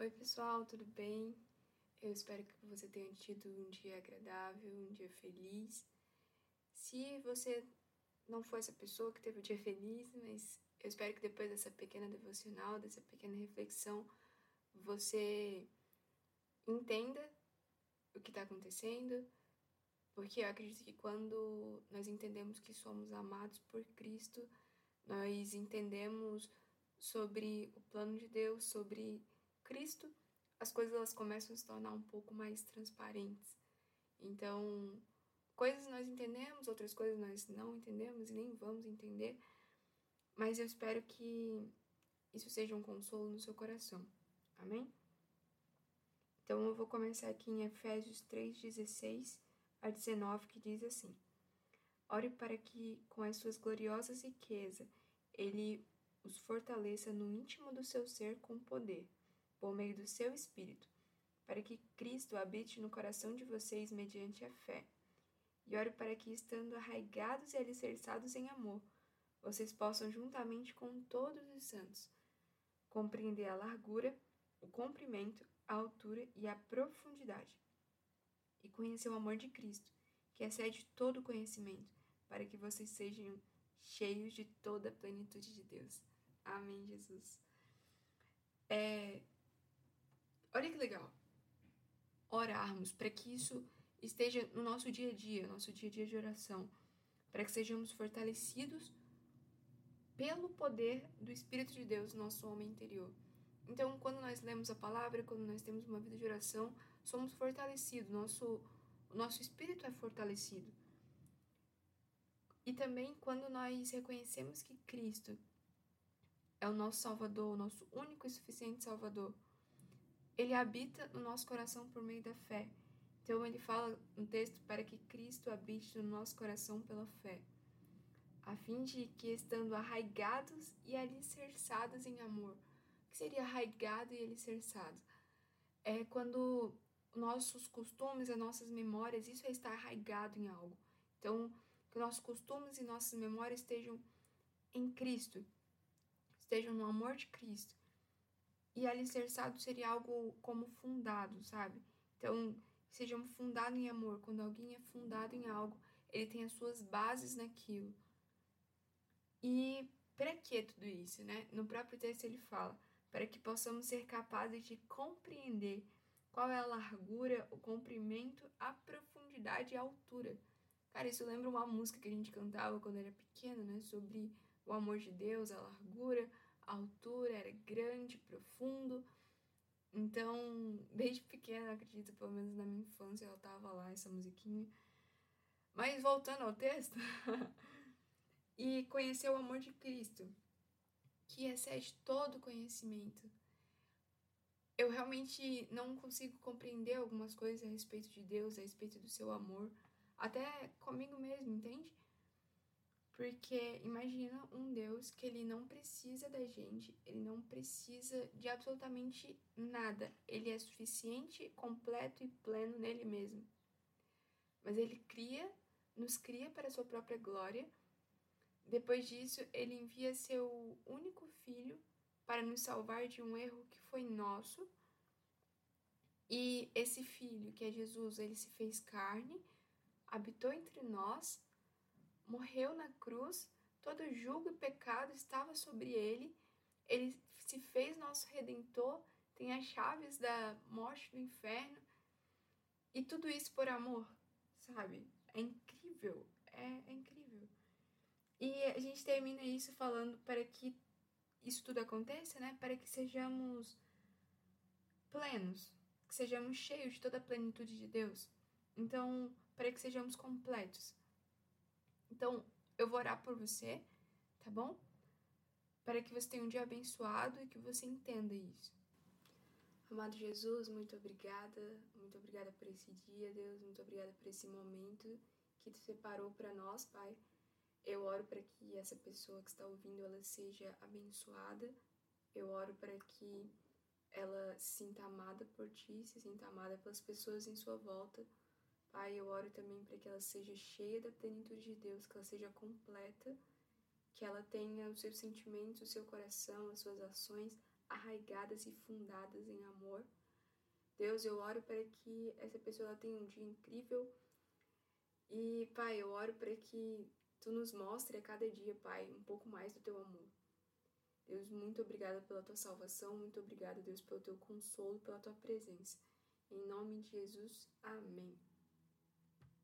Oi, pessoal, tudo bem? Eu espero que você tenha tido um dia agradável, um dia feliz. Se você não foi essa pessoa que teve um dia feliz, mas eu espero que depois dessa pequena devocional, dessa pequena reflexão, você entenda o que está acontecendo, porque eu acredito que quando nós entendemos que somos amados por Cristo, nós entendemos sobre o plano de Deus, sobre Cristo, as coisas elas começam a se tornar um pouco mais transparentes. Então, coisas nós entendemos, outras coisas nós não entendemos e nem vamos entender, mas eu espero que isso seja um consolo no seu coração. Amém? Então eu vou começar aqui em Efésios 3:16 a 19, que diz assim: Ore para que com as suas gloriosas riquezas ele os fortaleça no íntimo do seu ser com poder por meio do seu Espírito, para que Cristo habite no coração de vocês mediante a fé. E ore para que, estando arraigados e alicerçados em amor, vocês possam, juntamente com todos os santos, compreender a largura, o comprimento, a altura e a profundidade, e conhecer o amor de Cristo, que excede todo o conhecimento, para que vocês sejam cheios de toda a plenitude de Deus. Amém, Jesus. É, Olha que legal. Orarmos para que isso esteja no nosso dia a dia, nosso dia a dia de oração, para que sejamos fortalecidos pelo poder do Espírito de Deus, nosso homem interior. Então, quando nós lemos a palavra, quando nós temos uma vida de oração, somos fortalecidos, nosso, nosso espírito é fortalecido. E também quando nós reconhecemos que Cristo é o nosso Salvador, o nosso único e suficiente Salvador, ele habita no nosso coração por meio da fé. Então ele fala no texto para que Cristo habite no nosso coração pela fé, a fim de que estando arraigados e alicerçados em amor. O que seria arraigado e alicerçado? É quando nossos costumes, as nossas memórias, isso é estar arraigado em algo. Então, que nossos costumes e nossas memórias estejam em Cristo, estejam no amor de Cristo. E alicerçado seria algo como fundado, sabe? Então, sejam fundados em amor. Quando alguém é fundado em algo, ele tem as suas bases naquilo. E para que tudo isso, né? No próprio texto ele fala: para que possamos ser capazes de compreender qual é a largura, o comprimento, a profundidade e a altura. Cara, isso lembra uma música que a gente cantava quando era pequeno, né? Sobre o amor de Deus, a largura, altura era grande, profundo. Então, desde pequena, acredito, pelo menos na minha infância, ela tava lá, essa musiquinha. Mas voltando ao texto, e conhecer o amor de Cristo, que excede todo conhecimento. Eu realmente não consigo compreender algumas coisas a respeito de Deus, a respeito do seu amor, até comigo mesmo, entende? Porque imagina um Deus que ele não precisa da gente, ele não precisa de absolutamente nada. Ele é suficiente, completo e pleno nele mesmo. Mas ele cria, nos cria para a sua própria glória. Depois disso, ele envia seu único filho para nos salvar de um erro que foi nosso. E esse filho, que é Jesus, ele se fez carne, habitou entre nós morreu na cruz, todo julgo e pecado estava sobre ele, ele se fez nosso redentor, tem as chaves da morte do inferno, e tudo isso por amor, sabe? É incrível, é, é incrível. E a gente termina isso falando para que isso tudo aconteça, né? Para que sejamos plenos, que sejamos cheios de toda a plenitude de Deus. Então, para que sejamos completos. Então, eu vou orar por você, tá bom? Para que você tenha um dia abençoado e que você entenda isso. Amado Jesus, muito obrigada, muito obrigada por esse dia, Deus, muito obrigada por esse momento que tu separou para nós, Pai. Eu oro para que essa pessoa que está ouvindo ela seja abençoada. Eu oro para que ela se sinta amada por ti, se sinta amada pelas pessoas em sua volta. Pai, eu oro também para que ela seja cheia da plenitude de Deus, que ela seja completa, que ela tenha os seus sentimentos, o seu coração, as suas ações arraigadas e fundadas em amor. Deus, eu oro para que essa pessoa tenha um dia incrível. E, Pai, eu oro para que Tu nos mostre a cada dia, Pai, um pouco mais do Teu amor. Deus, muito obrigada pela Tua salvação, muito obrigada, Deus, pelo Teu consolo, pela Tua presença. Em nome de Jesus, amém.